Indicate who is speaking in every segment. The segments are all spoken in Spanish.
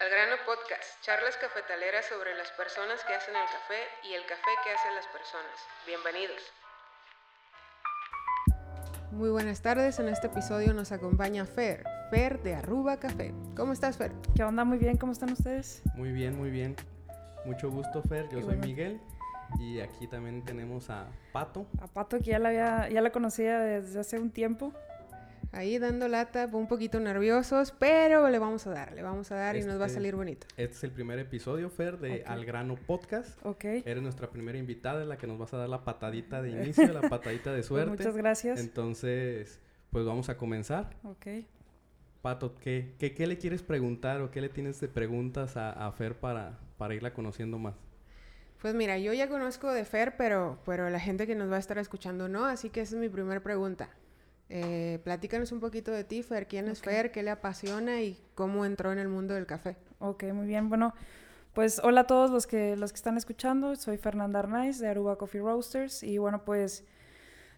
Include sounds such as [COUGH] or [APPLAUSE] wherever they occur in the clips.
Speaker 1: Al grano podcast, charlas cafetaleras sobre las personas que hacen el café y el café que hacen las personas. Bienvenidos. Muy buenas tardes, en este episodio nos acompaña Fer, Fer de Arruba Café. ¿Cómo estás, Fer?
Speaker 2: ¿Qué onda? Muy bien, ¿cómo están ustedes?
Speaker 3: Muy bien, muy bien. Mucho gusto, Fer. Yo soy Miguel. Y aquí también tenemos a Pato.
Speaker 2: A Pato, que ya la, había, ya la conocía desde hace un tiempo.
Speaker 1: Ahí dando lata, un poquito nerviosos, pero le vamos a dar, le vamos a dar y nos va a
Speaker 3: Este-
Speaker 1: salir bonito.
Speaker 3: Este es el primer episodio, Fer, de. Al Grano Podcast.
Speaker 2: Ok.
Speaker 3: Eres nuestra primera invitada, la que nos vas a dar la patadita de inicio, la [LAUGHS] patadita de
Speaker 2: Pues
Speaker 3: suerte.
Speaker 2: muchas gracias.
Speaker 3: Entonces, pues vamos a comenzar.
Speaker 2: Ok.
Speaker 3: Pato, ¿qué, qué, qué le quieres preguntar o qué le tienes de preguntas a, a Fer para, para irla conociendo más?
Speaker 1: Pues mira, yo ya conozco de Fer, pero, pero la gente que nos va a estar escuchando no, así que esa es mi primera pregunta. Eh, platícanos un poquito de ti, Fer. ¿Quién es. Fer? ¿Qué le apasiona y cómo entró en el mundo del café?
Speaker 2: Ok, muy bien. Bueno, pues hola a todos los que, los que están escuchando. Soy Fernanda Arnaiz de Aruba Coffee Roasters. Y bueno, pues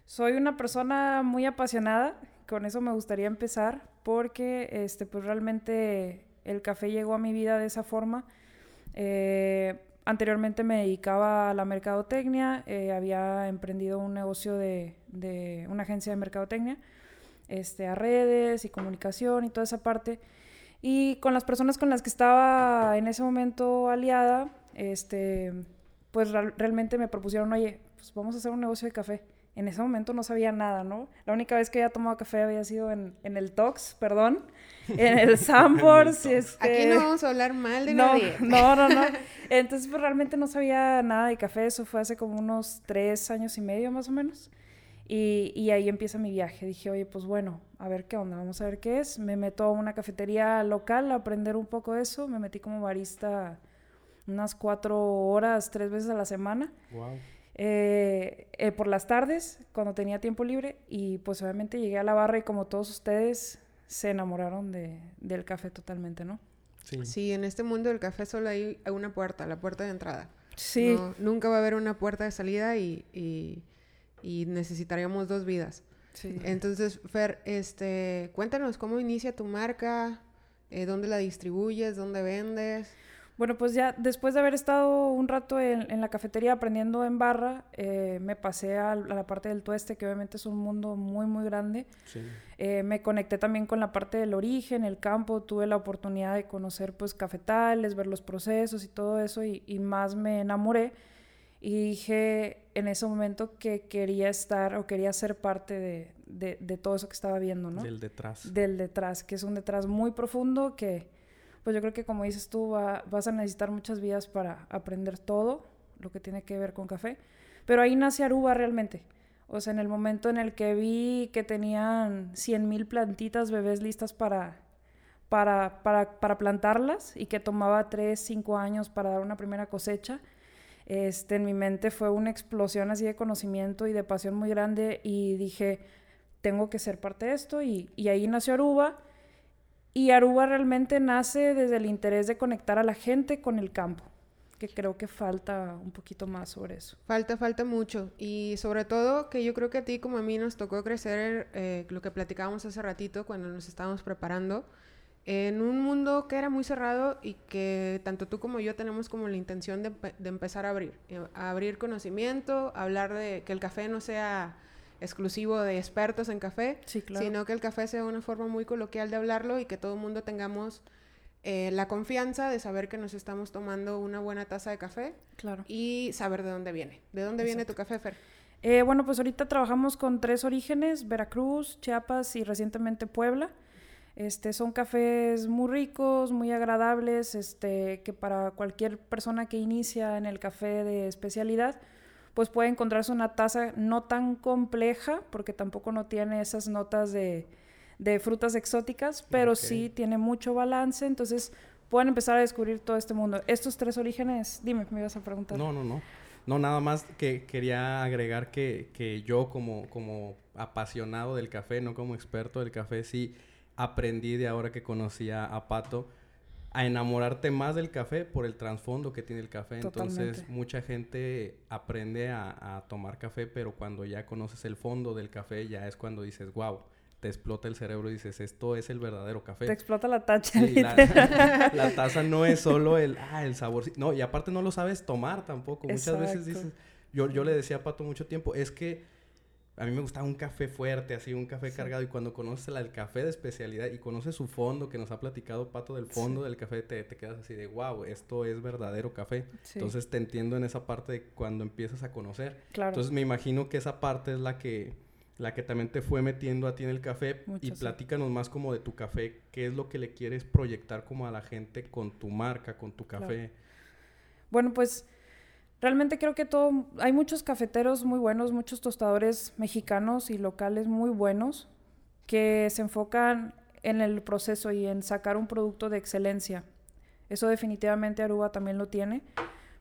Speaker 2: soy una persona muy apasionada. Con eso me gustaría empezar porque este, pues realmente el café llegó a mi vida de esa forma. Eh, anteriormente me dedicaba a la mercadotecnia, eh, había emprendido un negocio de, de una agencia de mercadotecnia, este, a redes y comunicación y toda esa parte. Y con las personas con las que estaba en ese momento aliada, este, pues real- realmente me propusieron, oye, pues vamos a hacer un negocio de café. En ese momento no sabía nada, ¿no? La única vez que había tomado café había sido en, en el Tox, perdón, en el [LAUGHS] Sambors.
Speaker 3: Tox.
Speaker 1: Aquí
Speaker 2: este-
Speaker 1: no vamos a hablar mal de [LAUGHS]
Speaker 2: no,
Speaker 1: nadie.
Speaker 2: no, no, no. [LAUGHS] Entonces, pues realmente no sabía nada de café. Eso fue hace como unos tres años y medio más o menos. Y, y ahí empieza mi viaje. Dije, oye, pues bueno, a ver qué onda, vamos a ver qué es. Me meto a una cafetería local a aprender un poco de eso. Me metí como barista unas cuatro horas, tres veces a la semana.
Speaker 3: Wow.
Speaker 2: eh, eh, por las tardes, cuando tenía tiempo libre. Y pues obviamente llegué a la barra y como todos ustedes se enamoraron de, del café totalmente, ¿no?
Speaker 3: Sí.
Speaker 1: Sí, en este mundo del café solo hay una puerta, la puerta de entrada.
Speaker 2: Sí.
Speaker 1: No, nunca va a haber una puerta de salida y, y- y necesitaríamos dos vidas.
Speaker 2: sí.
Speaker 1: Entonces, Fer, este, cuéntanos cómo inicia tu marca, eh, dónde la distribuyes, dónde vendes.
Speaker 2: Bueno, pues ya después de haber estado un rato en, en la cafetería aprendiendo en barra, eh, me pasé a, la parte del tueste, que obviamente es un mundo muy, muy grande.
Speaker 3: Sí.
Speaker 2: Eh, me conecté también con la parte del origen, el campo, tuve la oportunidad de conocer pues cafetales, ver los procesos y todo eso, y, y más me enamoré. Y dije en ese momento que quería estar o quería ser parte de, de- de todo eso que estaba viendo, ¿no?
Speaker 3: Del detrás.
Speaker 2: del detrás, que es un detrás muy profundo que, pues yo creo que como dices tú, va- vas a necesitar muchas vidas para aprender todo lo que tiene que ver con café. Pero ahí nace Aruba realmente. O sea, en el momento en el que vi que tenían 100.000 plantitas bebés listas para, para, para, para plantarlas y que tomaba 3, 5 años para dar una primera cosecha, este, en mi mente fue una explosión así de conocimiento y de pasión muy grande y dije, tengo que ser parte de esto y, ahí nació Aruba. Y Aruba realmente nace desde el interés de conectar a la gente con el campo, que creo que falta un poquito más sobre eso.
Speaker 1: Falta, falta mucho. Y sobre todo que yo creo que a ti como a mí nos tocó crecer eh, lo que platicábamos hace ratito cuando nos estábamos preparando, en un mundo que era muy cerrado y que tanto tú como yo tenemos como la intención de, empe- de empezar a abrir, eh, a abrir conocimiento, a hablar de que el café no sea exclusivo de expertos en café,
Speaker 2: Sí, claro.
Speaker 1: sino que el café sea una forma muy coloquial de hablarlo y que todo el mundo tengamos eh, la confianza de saber que nos estamos tomando una buena taza de café
Speaker 2: Claro.
Speaker 1: y saber de dónde viene. ¿De dónde viene tu café, Fer?
Speaker 2: Eh, bueno, pues ahorita trabajamos con tres orígenes, Veracruz, Chiapas y recientemente Puebla. Este, son cafés muy ricos, muy agradables, este, que para cualquier persona que inicia en el café de especialidad, pues puede encontrarse una taza no tan compleja, porque tampoco no tiene esas notas de, de frutas exóticas, pero sí tiene mucho balance, entonces pueden empezar a descubrir todo este mundo. Estos tres orígenes, dime, me ibas a preguntar.
Speaker 3: No, no, no. No, nada más que quería agregar que, que yo como, como apasionado del café, no como experto del café, sí aprendí de ahora que conocía a Pato a enamorarte más del café por el trasfondo que tiene el café. Entonces, mucha gente aprende a, a tomar café, pero cuando ya conoces el fondo del café, ya es cuando dices, wow, te explota el cerebro y dices, esto es el verdadero café.
Speaker 2: Te explota la tacha.
Speaker 3: Sí, la, [LAUGHS] la, taza no es solo el, ah, el sabor. No, y aparte no lo sabes tomar tampoco. Muchas veces dices, yo, yo le decía a Pato mucho tiempo, es que a mí me gustaba un café fuerte, así, un café cargado. Y cuando conoces el café de especialidad y conoces su fondo, que nos ha platicado Pato del fondo del café, te, te, quedas así de, wow, esto es verdadero café. Entonces te entiendo en esa parte de cuando empiezas a conocer. Claro. Entonces me imagino que esa parte es la que la que también te fue metiendo a ti en el café. y platícanos más como de tu café, qué es lo que le quieres proyectar como a la gente con tu marca, con tu café.
Speaker 2: Bueno, pues realmente creo que todo, hay muchos cafeteros muy buenos, muchos tostadores mexicanos y locales muy buenos que se enfocan en el proceso y en sacar un producto de excelencia. Eso definitivamente Aruba también lo tiene.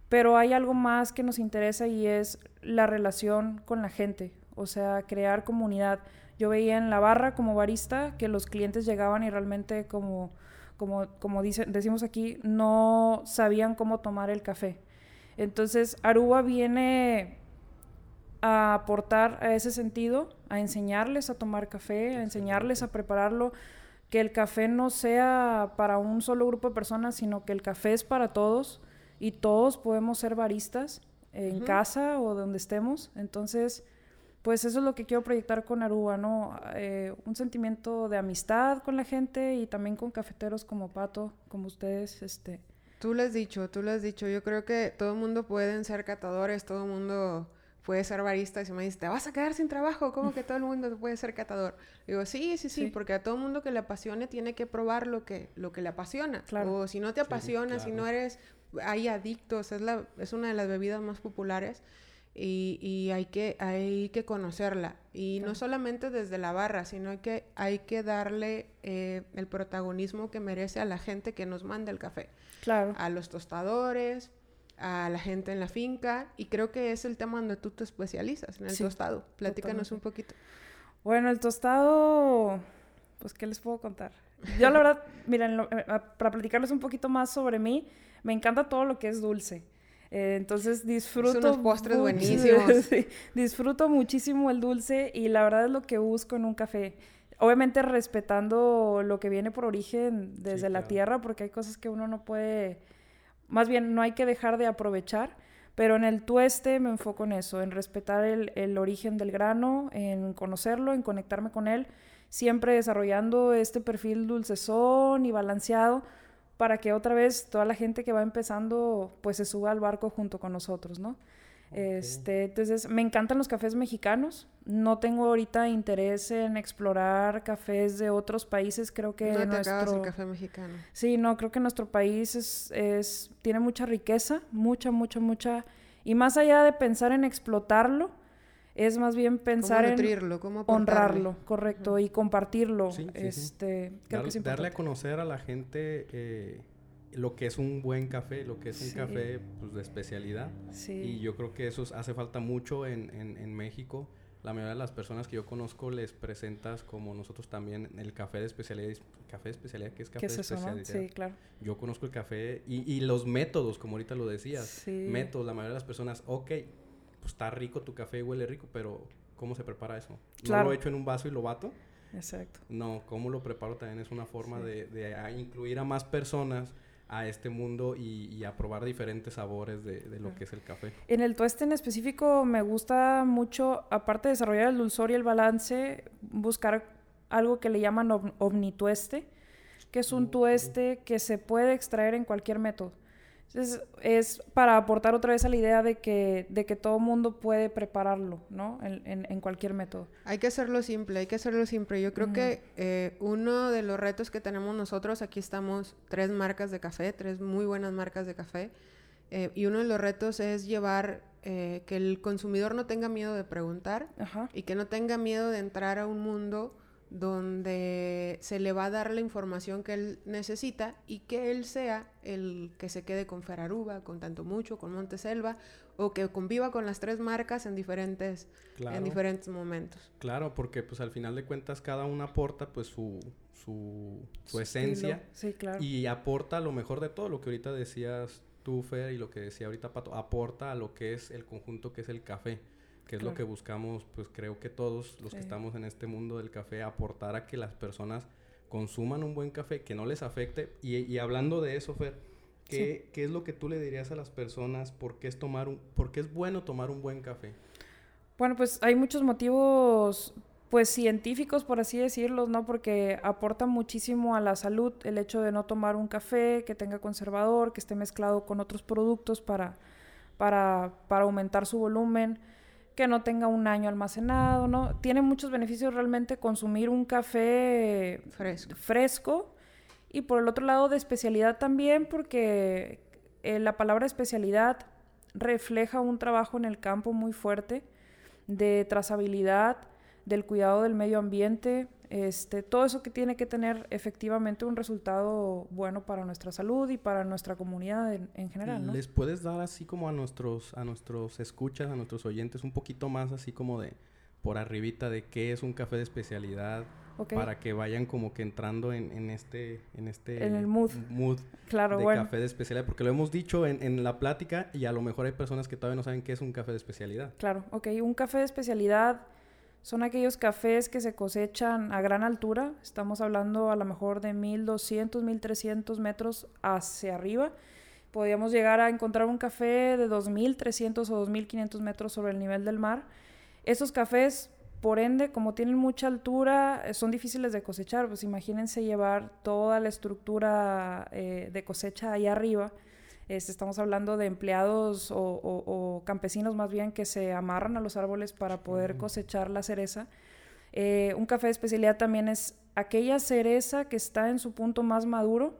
Speaker 2: Pero hay algo más que nos interesa y es la relación con la gente o sea, crear comunidad. Yo veía en la barra como barista que los clientes llegaban y realmente como, como, como dice, decimos aquí, no sabían cómo tomar el café. Entonces, Aruba viene a aportar a ese sentido, a enseñarles a tomar café, a enseñarles a prepararlo, que el café no sea para un solo grupo de personas, sino que el café es para todos y todos podemos ser baristas en casa o donde estemos. Entonces, pues eso es lo que quiero proyectar con Aruba, ¿no? Eh, un sentimiento de amistad con la gente y también con cafeteros como Pato, como ustedes, este...
Speaker 1: Tú lo has dicho, tú lo has dicho. Yo creo que todo el mundo puede ser catadores, todo el mundo puede ser barista. Y si me dice, ¿te vas a quedar sin trabajo? ¿Cómo que todo el mundo puede ser catador? Digo, sí, sí, sí, porque a todo el mundo que le apasione tiene que probar lo que, lo que le apasiona. Claro. O si no te apasiona, si no eres... Hay adictos, es, la, es una de las bebidas más populares y, y, hay, que, hay que conocerla. Y no solamente desde la barra, sino que hay que darle eh, el protagonismo que merece a la gente que nos manda el café.
Speaker 2: Claro.
Speaker 1: A los tostadores, a la gente en la finca. Y creo que es el tema donde tú te especializas, en el tostado. Platícanos un poquito.
Speaker 2: Bueno, el tostado, pues, ¿qué les puedo contar? Yo la verdad, [LAUGHS] miren, eh, para platicarles un poquito más sobre mí, me encanta todo lo que es dulce. Eh, entonces disfruto.
Speaker 1: unos postres buenísimos. [LAUGHS]
Speaker 2: disfruto muchísimo el dulce y la verdad es lo que busco en un café. Obviamente respetando lo que viene por origen desde la tierra, porque hay cosas que uno no puede, más bien no hay que dejar de aprovechar. Pero en el tueste me enfoco en eso, en respetar el, el origen del grano, en conocerlo, en conectarme con él, siempre desarrollando este perfil dulcezón y balanceado para que otra vez toda la gente que va empezando pues se suba al barco junto con nosotros, ¿no? Este, entonces, me encantan los cafés mexicanos. No tengo ahorita interés en explorar cafés de otros países. Creo que
Speaker 1: no nuestro el café mexicano.
Speaker 2: Sí, no, creo que nuestro país es, es tiene mucha riqueza, mucha, mucha, mucha. Y más allá de pensar en explotarlo, es más bien pensar
Speaker 1: en
Speaker 2: cómo honrarlo, correcto, y compartirlo. este,
Speaker 3: Creo que darle a conocer a la gente eh, lo que es un buen café, lo que es un café pues, de especialidad. Y yo creo que eso hace falta mucho en, en, México. La mayoría de las personas que yo conozco les presentas como nosotros también el café de especialidad. ¿Café de especialidad? ¿Qué es café de especialidad?
Speaker 2: Sí, claro.
Speaker 3: Yo conozco el café y, y, los métodos, como ahorita lo decías. Métodos, la mayoría de las personas, ok, pues está rico tu café, huele rico, pero ¿cómo se prepara eso? ¿No lo echo en un vaso y lo bato?
Speaker 2: Exacto.
Speaker 3: No, cómo lo preparo también es una forma de, de incluir a más personas a este mundo y, a probar diferentes sabores de, de lo que es el café.
Speaker 2: En el tueste en específico me gusta mucho, aparte de desarrollar el dulzor y el balance, buscar algo que le llaman omnitueste, que es un tueste que se puede extraer en cualquier método. Entonces, es para aportar otra vez a la idea de que, de que todo mundo puede prepararlo, ¿no? En, en, cualquier método.
Speaker 1: Hay que hacerlo simple, hay que hacerlo simple. Yo creo que eh, uno de los retos que tenemos nosotros, aquí estamos tres marcas de café, tres muy buenas marcas de café, eh, y uno de los retos es llevar eh, que el consumidor no tenga miedo de preguntar y que no tenga miedo de entrar a un mundo donde se le va a dar la información que él necesita y que él sea el que se quede con Feraruba, con Tanto Mucho, con Monteselva, o que conviva con las tres marcas en diferentes, en diferentes momentos.
Speaker 3: Claro, porque pues al final de cuentas cada una aporta pues su, su, su esencia y aporta lo mejor de todo, lo que ahorita decías tú, Fer, y lo que decía ahorita Pato, aporta a lo que es el conjunto que es el café. Que es lo que buscamos, pues creo que todos los que estamos en este mundo del café, aportar a que las personas consuman un buen café, que no les afecte. Y, hablando de eso, Fer, ¿qué, ¿qué, es lo que tú le dirías a las personas? ¿Por qué, es tomar un, ¿Por qué es bueno tomar un buen café?
Speaker 2: Bueno, pues hay muchos motivos pues científicos, por así decirlo, ¿no? Porque aporta muchísimo a la salud el hecho de no tomar un café que tenga conservador, que esté mezclado con otros productos para, para, para aumentar su volumen, que no tenga un año almacenado, ¿no? Tiene muchos beneficios realmente consumir un café
Speaker 1: fresco.
Speaker 2: fresco y por el otro lado de especialidad también porque eh, la palabra especialidad refleja un trabajo en el campo muy fuerte de trazabilidad, del cuidado del medio ambiente, este, todo eso que tiene que tener efectivamente un resultado bueno para nuestra salud y para nuestra comunidad en, general. ¿no?
Speaker 3: ¿Les puedes dar así como a nuestros, a nuestros escuchas, a nuestros oyentes, un poquito más así como de por arribita de qué es un café de especialidad? Para que vayan como que entrando en, en este, en este
Speaker 2: en el mood,
Speaker 3: mood
Speaker 2: claro,
Speaker 3: de café de especialidad. Porque lo hemos dicho en, en la plática y a lo mejor hay personas que todavía no saben qué es un café de especialidad.
Speaker 2: Claro, ok. Un café de especialidad son aquellos cafés que se cosechan a gran altura, estamos hablando a lo mejor de 1200, 1300 metros hacia arriba. Podríamos llegar a encontrar un café de 2300 o 2500 metros sobre el nivel del mar. Esos cafés, por ende, como tienen mucha altura, eh, son difíciles de cosechar. Pues imagínense llevar toda la estructura eh, de cosecha ahí arriba este, estamos hablando de empleados o, campesinos más bien que se amarran a los árboles para poder cosechar la cereza. Eh, un café de especialidad también es aquella cereza que está en su punto más maduro.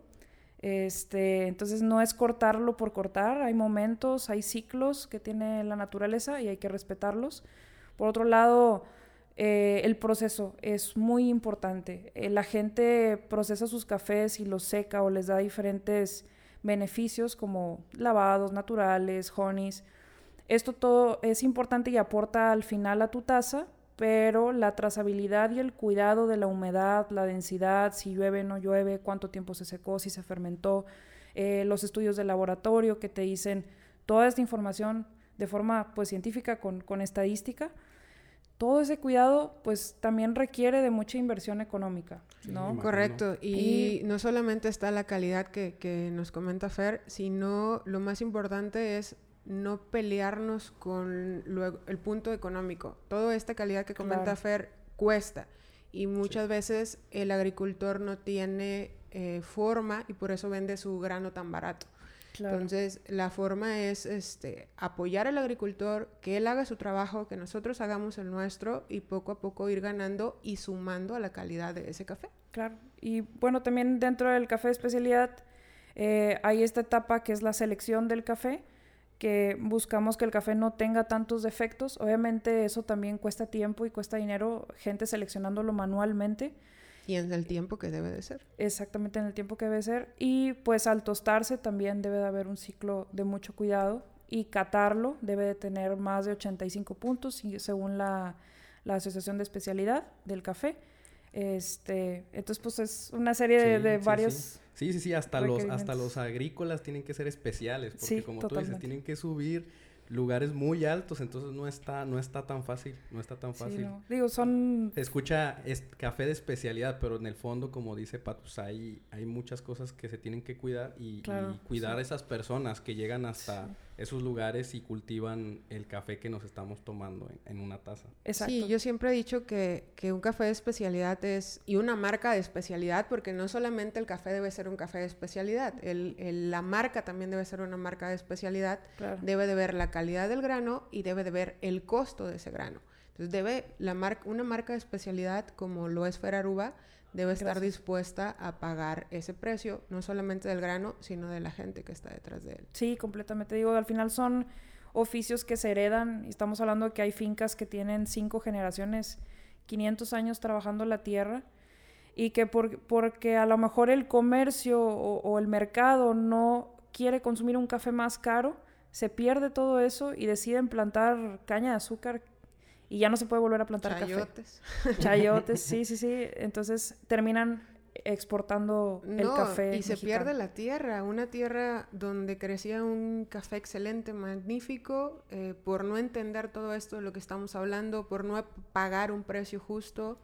Speaker 2: Este, entonces no es cortarlo por cortar, hay momentos, hay ciclos que tiene la naturaleza y hay que respetarlos. Por otro lado, eh, el proceso es muy importante. Eh, la gente procesa sus cafés y los seca o les da diferentes beneficios como lavados naturales, honeys. Esto todo es importante y aporta al final a tu taza, pero la trazabilidad y el cuidado de la humedad, la densidad, si llueve, no llueve, cuánto tiempo se secó, si se fermentó, eh, los estudios de laboratorio que te dicen toda esta información de forma pues científica con, con estadística, todo ese cuidado pues también requiere de mucha inversión económica, ¿no?
Speaker 1: Correcto, y, no solamente está la calidad que, que, nos comenta Fer, sino lo más importante es no pelearnos con el punto económico. Toda esta calidad que comenta Fer cuesta y muchas veces el agricultor no tiene eh, forma y por eso vende su grano tan barato. Entonces, la forma es este, apoyar al agricultor, que él haga su trabajo, que nosotros hagamos el nuestro y poco a poco ir ganando y sumando a la calidad de ese café.
Speaker 2: Claro. Y bueno, también dentro del café de especialidad eh, hay esta etapa que es la selección del café, que buscamos que el café no tenga tantos defectos. Obviamente eso también cuesta tiempo y cuesta dinero, gente seleccionándolo manualmente.
Speaker 1: Y en el tiempo que debe de ser.
Speaker 2: Exactamente en el tiempo que debe ser. Y pues al tostarse también debe de haber un ciclo de mucho cuidado. Y catarlo debe de tener más de 85 puntos según la, la Asociación de Especialidad del Café. Este, entonces, pues es una serie de, varios.
Speaker 3: Sí. sí, sí, hasta los, hasta los agrícolas tienen que ser especiales, porque como tú dices, tienen que subir lugares muy altos, entonces no está, no está tan fácil, no está tan fácil.
Speaker 2: Digo, son...
Speaker 3: escucha es café de especialidad, pero en el fondo, como dice Patus, hay, hay muchas cosas que se tienen que cuidar y, cuidar a esas personas que llegan hasta esos lugares y cultivan el café que nos estamos tomando en, una taza.
Speaker 1: Exacto. Sí, yo siempre he dicho que, que, un café de especialidad es, y una marca de especialidad, porque no solamente el café debe ser un café de especialidad, el, el, la marca también debe ser una marca de especialidad, debe de ver la calidad del grano y debe de ver el costo de ese grano. Entonces debe la marca, una marca de especialidad como lo es Feraruba, debe estar dispuesta a pagar ese precio, no solamente del grano, sino de la gente que está detrás de él.
Speaker 2: Sí, completamente. Digo, al final son oficios que se heredan. Estamos hablando de que hay fincas que tienen cinco generaciones, 500 años trabajando la tierra y que por, porque a lo mejor el comercio o, o, el mercado no quiere consumir un café más caro, se pierde todo eso y deciden plantar caña de azúcar y ya no se puede volver a plantar
Speaker 1: Chayotes.
Speaker 2: café. Chayotes, [LAUGHS] sí, sí, sí. Entonces terminan exportando el café.
Speaker 1: Y se pierde la tierra, una tierra donde crecía un café excelente, magnífico, eh, por no entender todo esto de lo que estamos hablando, por no pagar un precio justo.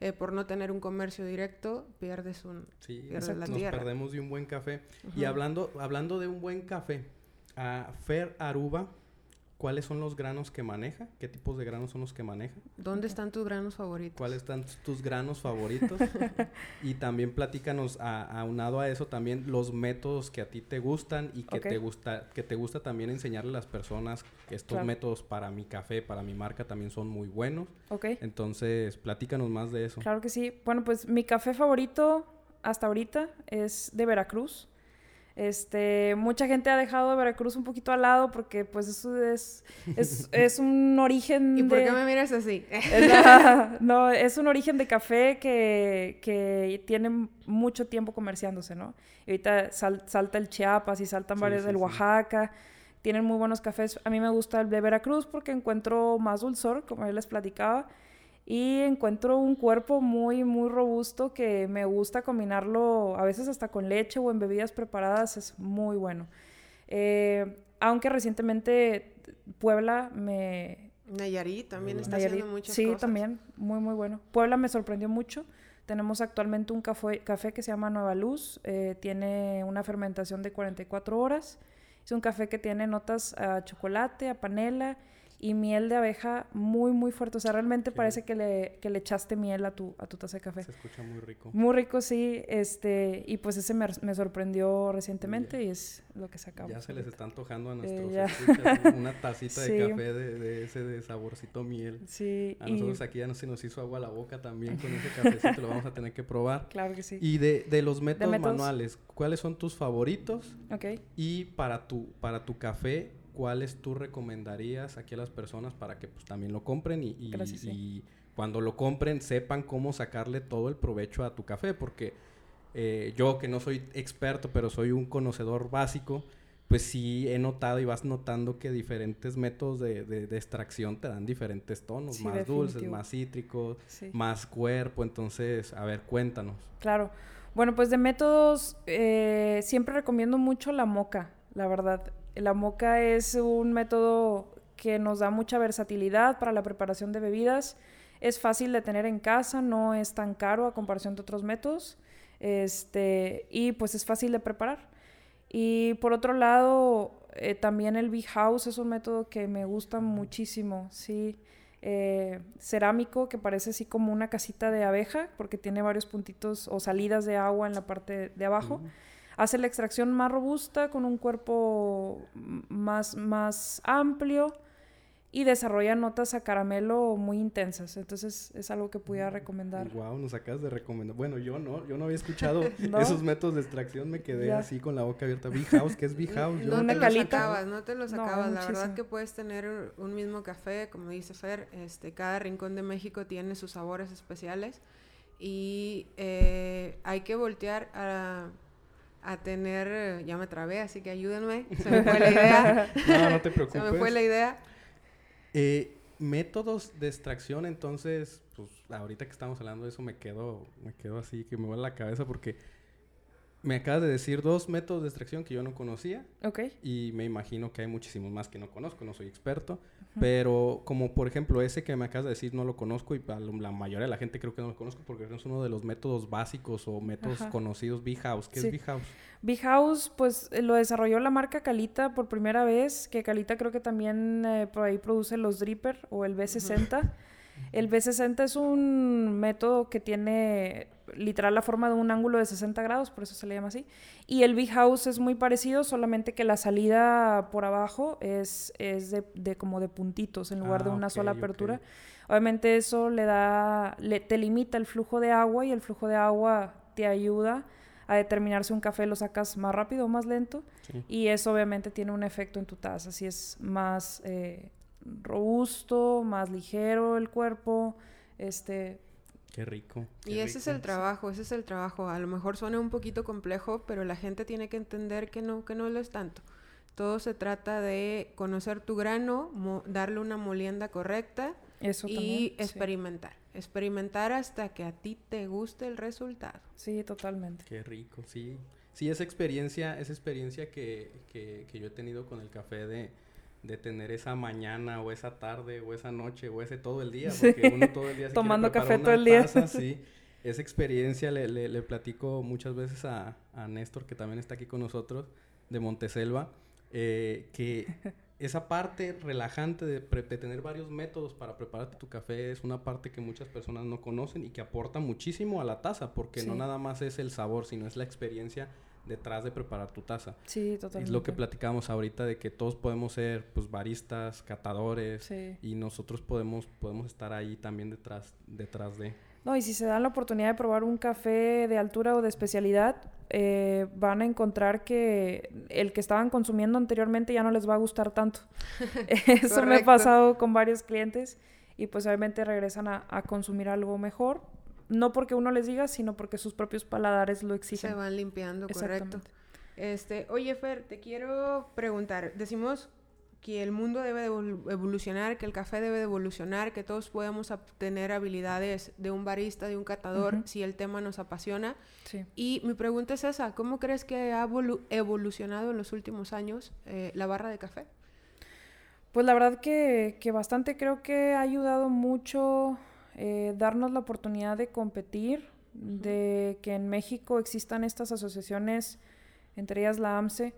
Speaker 1: Eh, por no tener un comercio directo, pierdes, un,
Speaker 3: sí, pierdes la nos perdemos de un buen café. Y hablando, hablando de un buen café, a Fer Aruba ¿Cuáles son los granos que maneja? ¿Qué tipos de granos son los que maneja?
Speaker 1: ¿Dónde están tus granos favoritos?
Speaker 3: ¿Cuáles están tus granos favoritos? [LAUGHS] y también platícanos aunado a, eso también los métodos que a ti te gustan y que te gusta que te gusta también enseñarle a las personas que estos métodos para mi café, para mi marca también son muy buenos.
Speaker 2: Ok.
Speaker 3: Entonces, platícanos más de eso.
Speaker 2: Claro que sí. Bueno, pues mi café favorito hasta ahorita es de Veracruz. Este, mucha gente ha dejado Veracruz un poquito al lado porque pues eso es, es, [LAUGHS] un origen
Speaker 1: ¿Y por qué me miras así? [LAUGHS] [LAUGHS]
Speaker 2: no, es un origen de café que, que tiene mucho tiempo comerciándose, ¿no? Y ahorita salta el Chiapas y saltan varios del Oaxaca. Tienen muy buenos cafés. A mí me gusta el de Veracruz porque encuentro más dulzor, como yo les platicaba y encuentro un cuerpo muy, muy robusto que me gusta combinarlo a veces hasta con leche o en bebidas preparadas, es muy bueno. Eh, aunque recientemente Puebla me...
Speaker 1: Nayarit también está haciendo muchas
Speaker 2: sí, cosas. Sí, también, muy, muy bueno. Puebla me sorprendió mucho. Tenemos actualmente un café, café que se llama Nueva Luz, eh, tiene una fermentación de 44 horas. Es un café que tiene notas a chocolate, a panela y miel de abeja muy, muy fuerte. O sea, realmente parece que le, que le echaste miel a tu, a tu taza de café.
Speaker 3: Se escucha muy rico.
Speaker 2: Muy rico, sí. Este, y pues ese me, me sorprendió recientemente y es lo que sacamos.
Speaker 3: Ya se les está antojando a nuestros escuchas una tacita de [LAUGHS] café de, de, ese de saborcito miel.
Speaker 2: Sí.
Speaker 3: A nosotros aquí ya no se nos hizo agua a la boca también con ese cafecito, lo vamos a tener que probar. [LAUGHS]
Speaker 2: Claro que sí.
Speaker 3: Y de, de los métodos, manuales, ¿cuáles son tus favoritos?
Speaker 2: Ok.
Speaker 3: Y para tu, para tu café, ¿cuáles tú recomendarías aquí a las personas para que pues también lo compren y, y, cuando lo compren sepan cómo sacarle todo el provecho a tu café? Porque eh, yo que no soy experto, pero soy un conocedor básico, pues sí he notado y vas notando que diferentes métodos de, de, extracción te dan diferentes tonos, más dulces, más cítricos, más cuerpo. Entonces, a ver, cuéntanos.
Speaker 2: Claro. Bueno, pues de métodos, eh, siempre recomiendo mucho la moca, la verdad. La moca es un método que nos da mucha versatilidad para la preparación de bebidas. Es fácil de tener en casa, no es tan caro a comparación de otros métodos. Este, y pues es fácil de preparar. Y por otro lado, eh, también el Big House es un método que me gusta muchísimo, sí. Eh, cerámico que parece así como una casita de abeja porque tiene varios puntitos o salidas de agua en la parte de abajo hace la extracción más robusta, con un cuerpo más, más amplio y desarrolla notas a caramelo muy intensas. Entonces es algo que pudiera recomendar.
Speaker 3: Wow, nos acabas de recomendar. Bueno, yo no, yo no había escuchado [LAUGHS] esos métodos de extracción, me quedé así con la boca abierta. Big House, ¿qué es Big House?
Speaker 1: no te lo sacabas, no te lo sacabas. la verdad que puedes tener un mismo café, como dice Fer, este, cada rincón de México tiene sus sabores especiales y eh, hay que voltear a a tener, ya me trabé, así que ayúdenme, se me fue la idea. [LAUGHS]
Speaker 3: no, no te preocupes. [LAUGHS]
Speaker 1: se me fue la idea.
Speaker 3: Eh, métodos de extracción, entonces, pues ahorita que estamos hablando de eso me quedo, me quedo así que me vuelve la cabeza porque me acabas de decir dos métodos de extracción que yo no conocía.
Speaker 2: Ok.
Speaker 3: Y me imagino que hay muchísimos más que no conozco, no soy experto. Pero como por ejemplo ese que me acabas de decir no lo conozco y la mayoría de la gente creo que no lo conozco porque es uno de los métodos básicos o métodos conocidos Big House. ¿Qué es Big House?
Speaker 2: Big House pues lo desarrolló la marca Calita por primera vez, que Calita creo que también eh, por ahí produce los Dripper o el B60. El B60 es un método que tiene literal la forma de un ángulo de 60 grados, por eso se le llama así. Y el Big House es muy parecido, solamente que la salida por abajo es, es de, como de puntitos en lugar de ah, una sola apertura. Obviamente eso le da, le, te limita el flujo de agua y el flujo de agua te ayuda a determinar si un café lo sacas más rápido o más lento. Y eso obviamente tiene un efecto en tu taza, si es más eh, robusto, más ligero el cuerpo, este,
Speaker 3: Qué rico.
Speaker 1: y ese es el trabajo, ese es el trabajo. A lo mejor suena un poquito complejo, pero la gente tiene que entender que no, que no lo es tanto. Todo se trata de conocer tu grano, darle una molienda correcta y experimentar. experimentar hasta que a ti te guste el resultado.
Speaker 2: Sí, totalmente.
Speaker 3: Qué rico, sí. Sí, esa experiencia, esa experiencia que, que, que yo he tenido con el café de, de tener esa mañana o esa tarde o esa noche o ese todo el día, [LAUGHS] porque uno todo el día se
Speaker 2: Tomando café todo el día.
Speaker 3: sí. [LAUGHS] Esa experiencia le, le, le platico muchas veces a, a, Néstor, que también está aquí con nosotros, de Monteselva, eh, que [LAUGHS] esa parte relajante de, de, tener varios métodos para prepararte tu café es una parte que muchas personas no conocen y que aporta muchísimo a la taza, porque sí. no nada más es el sabor, sino es la experiencia detrás de preparar tu taza.
Speaker 2: Sí, totalmente.
Speaker 3: Es lo que platicamos ahorita de que todos podemos ser pues baristas, catadores
Speaker 2: sí.
Speaker 3: y nosotros podemos podemos estar ahí también detrás detrás de
Speaker 2: No, y si se dan la oportunidad de probar un café de altura o de especialidad, eh, van a encontrar que el que estaban consumiendo anteriormente ya no les va a gustar tanto. [LAUGHS] Eso me ha pasado con varios clientes y pues obviamente regresan a, a consumir algo mejor, no porque uno les diga, sino porque sus propios paladares lo exigen.
Speaker 1: Se van limpiando, correcto. Este, oye, Fer, te quiero preguntar. Decimos que el mundo debe de evolucionar, que el café debe de evolucionar, que todos podemos obtener habilidades de un barista, de un catador, uh -huh. si el tema nos apasiona.
Speaker 2: Sí.
Speaker 1: Y mi pregunta es esa, ¿cómo crees que ha evolucionado en los últimos años eh, la barra de café?
Speaker 2: Pues la verdad que, que bastante creo que ha ayudado mucho eh, darnos la oportunidad de competir, uh -huh. de que en México existan estas asociaciones, entre ellas la AMSE,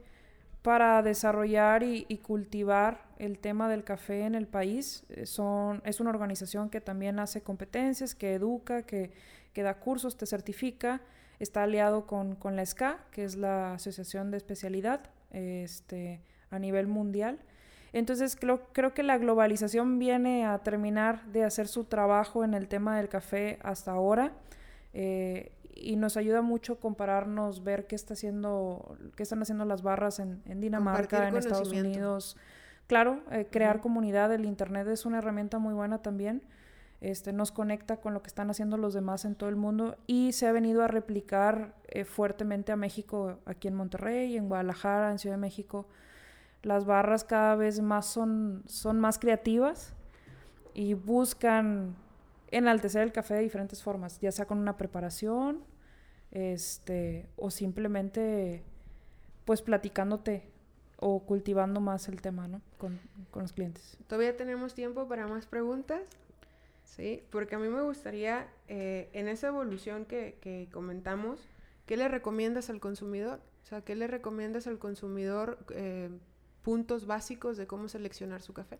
Speaker 2: para desarrollar y, y cultivar el tema del café en el país. Eh, son, es una organización que también hace competencias, que educa, que, que da cursos, te certifica. Está aliado con, con, la SCA, que es la Asociación de Especialidad este, a nivel mundial. Entonces creo, creo que la globalización viene a terminar de hacer su trabajo en el tema del café hasta ahora eh, y nos ayuda mucho compararnos, ver qué está haciendo, qué están haciendo las barras en, en Dinamarca, en Estados Unidos. Claro, eh, crear uh -huh. comunidad, el internet es una herramienta muy buena también. Este, nos conecta con lo que están haciendo los demás en todo el mundo y se ha venido a replicar eh, fuertemente a México, aquí en Monterrey, en Guadalajara, en Ciudad de México las barras cada vez más son, son más creativas y buscan enaltecer el café de diferentes formas, ya sea con una preparación, este, o simplemente pues platicándote o cultivando más el tema, ¿no? Con, con los clientes.
Speaker 1: ¿Todavía tenemos tiempo para más preguntas? Sí, porque a mí me gustaría, eh, en esa evolución que, que comentamos, ¿qué le recomiendas al consumidor? O sea, ¿qué le recomiendas al consumidor eh, puntos básicos de cómo seleccionar su café?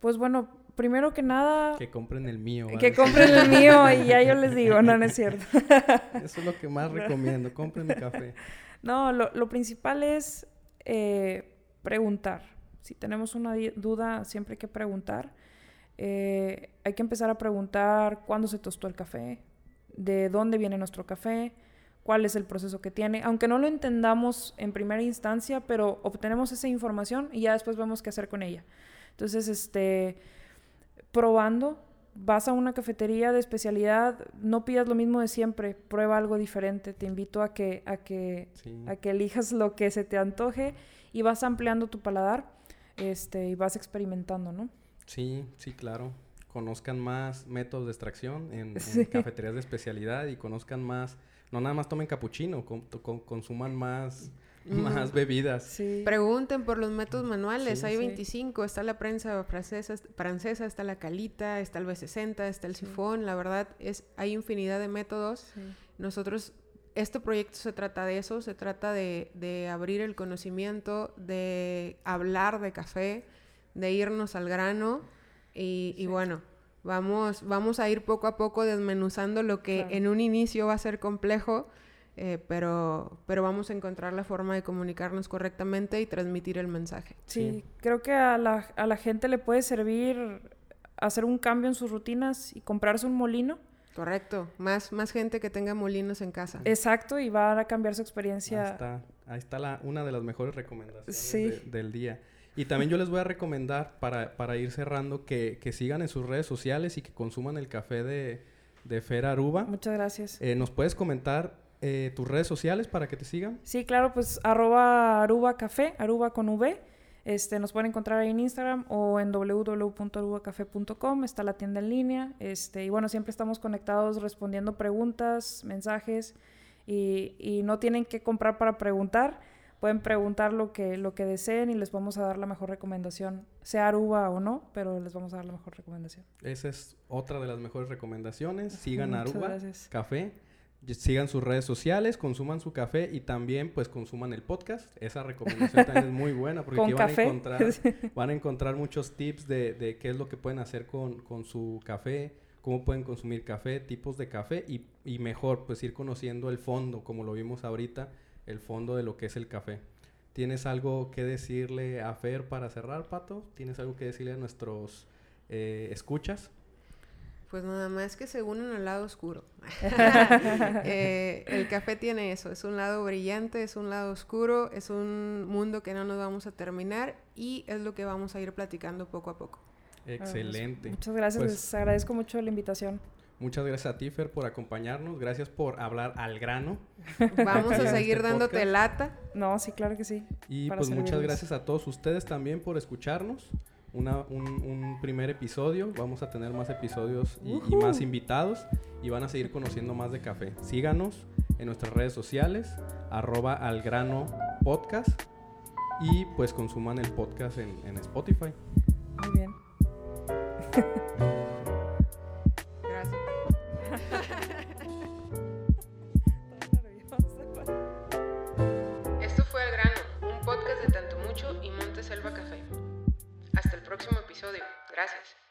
Speaker 2: Pues bueno, primero que nada...
Speaker 3: Que compren el mío.
Speaker 2: ¿vale? Que compren el mío y ya yo les digo, no, no es cierto. [LAUGHS]
Speaker 3: Eso es lo que más recomiendo, compren mi café.
Speaker 2: No, lo, lo principal es eh, preguntar. Si tenemos una duda, siempre hay que preguntar. Eh, hay que empezar a preguntar cuándo se tostó el café, de dónde viene nuestro café, cuál es el proceso que tiene, aunque no lo entendamos en primera instancia, pero obtenemos esa información y ya después vemos qué hacer con ella. Entonces, este, probando, vas a una cafetería de especialidad, no pidas lo mismo de siempre, prueba algo diferente. Te invito a que, a que, sí. a que elijas lo que se te antoje y vas ampliando tu paladar este, y vas experimentando, ¿no?
Speaker 3: Sí, sí, claro. Conozcan más métodos de extracción en, [LAUGHS] sí. en cafeterías de especialidad y conozcan más no nada más tomen capuchino, con, con, consuman más, mm. más bebidas.
Speaker 1: Sí. Pregunten por los métodos manuales, sí, hay 25, sí. está la prensa francesa, francesa, está la calita, está el B60, está el sifón, la verdad es hay infinidad de métodos. Nosotros este proyecto se trata de eso, se trata de, de abrir el conocimiento, de hablar de café, de irnos al grano y, y bueno, Vamos, vamos a ir poco a poco desmenuzando lo que claro. en un inicio va a ser complejo, eh, pero, pero vamos a encontrar la forma de comunicarnos correctamente y transmitir el mensaje.
Speaker 2: Sí, sí. creo que a la, a la gente le puede servir hacer un cambio en sus rutinas y comprarse un molino.
Speaker 1: Correcto, más, más gente que tenga molinos en casa.
Speaker 2: Exacto, y va a cambiar su experiencia.
Speaker 3: Ahí está, ahí está la, una de las mejores recomendaciones sí. de, del día. Y también yo les voy a recomendar, para, para ir cerrando, que, que, sigan en sus redes sociales y que consuman el café de, de Fer Aruba.
Speaker 2: Muchas gracias.
Speaker 3: Eh, ¿Nos puedes comentar eh, tus redes sociales para que te sigan?
Speaker 2: Sí, claro, pues arroba Aruba Café, Aruba con V, Este, nos pueden encontrar ahí en Instagram o en www.arubacafé.com, está la tienda en línea. Este, y bueno, siempre estamos conectados respondiendo preguntas, mensajes y, y no tienen que comprar para preguntar. Pueden preguntar lo que, lo que deseen y les vamos a dar la mejor recomendación, sea Aruba o no, pero les vamos a dar la mejor recomendación.
Speaker 3: Esa es otra de las mejores recomendaciones. Sigan
Speaker 2: Muchas
Speaker 3: Aruba
Speaker 2: gracias.
Speaker 3: Café. Sigan sus redes sociales, consuman su café y también pues consuman el podcast. Esa recomendación también es muy buena porque [LAUGHS] aquí van
Speaker 2: café.
Speaker 3: a encontrar, [LAUGHS] van a encontrar muchos tips de, de qué es lo que pueden hacer con, con su café, cómo pueden consumir café, tipos de café y, y mejor pues ir conociendo el fondo, como lo vimos ahorita, el fondo de lo que es el café. ¿Tienes algo que decirle a Fer para cerrar, Pato? ¿Tienes algo que decirle a nuestros eh, escuchas?
Speaker 1: Pues nada más que se unen al lado oscuro. [LAUGHS] [LAUGHS] Eh, el café tiene eso, es un lado brillante, es un lado oscuro, es un mundo que no nos vamos a terminar y es lo que vamos a ir platicando poco a poco.
Speaker 3: Excelente.
Speaker 2: Muchas gracias,
Speaker 3: Pues-
Speaker 2: les agradezco mucho la invitación.
Speaker 3: Muchas gracias a ti, Fer, por acompañarnos. Gracias por hablar al grano. [LAUGHS]
Speaker 1: Vamos a seguir
Speaker 3: este
Speaker 1: dándote
Speaker 3: podcast.
Speaker 1: lata.
Speaker 2: No, sí, claro que sí.
Speaker 3: Y pues muchas gracias a todos ustedes también por escucharnos. Una- un, un primer episodio. Vamos a tener más episodios y, y más invitados. Y van a seguir conociendo más de café. Síganos en nuestras redes sociales. Arroba al grano podcast. Y pues consuman el podcast en, en Spotify.
Speaker 2: Muy bien. [LAUGHS]
Speaker 1: Gracias.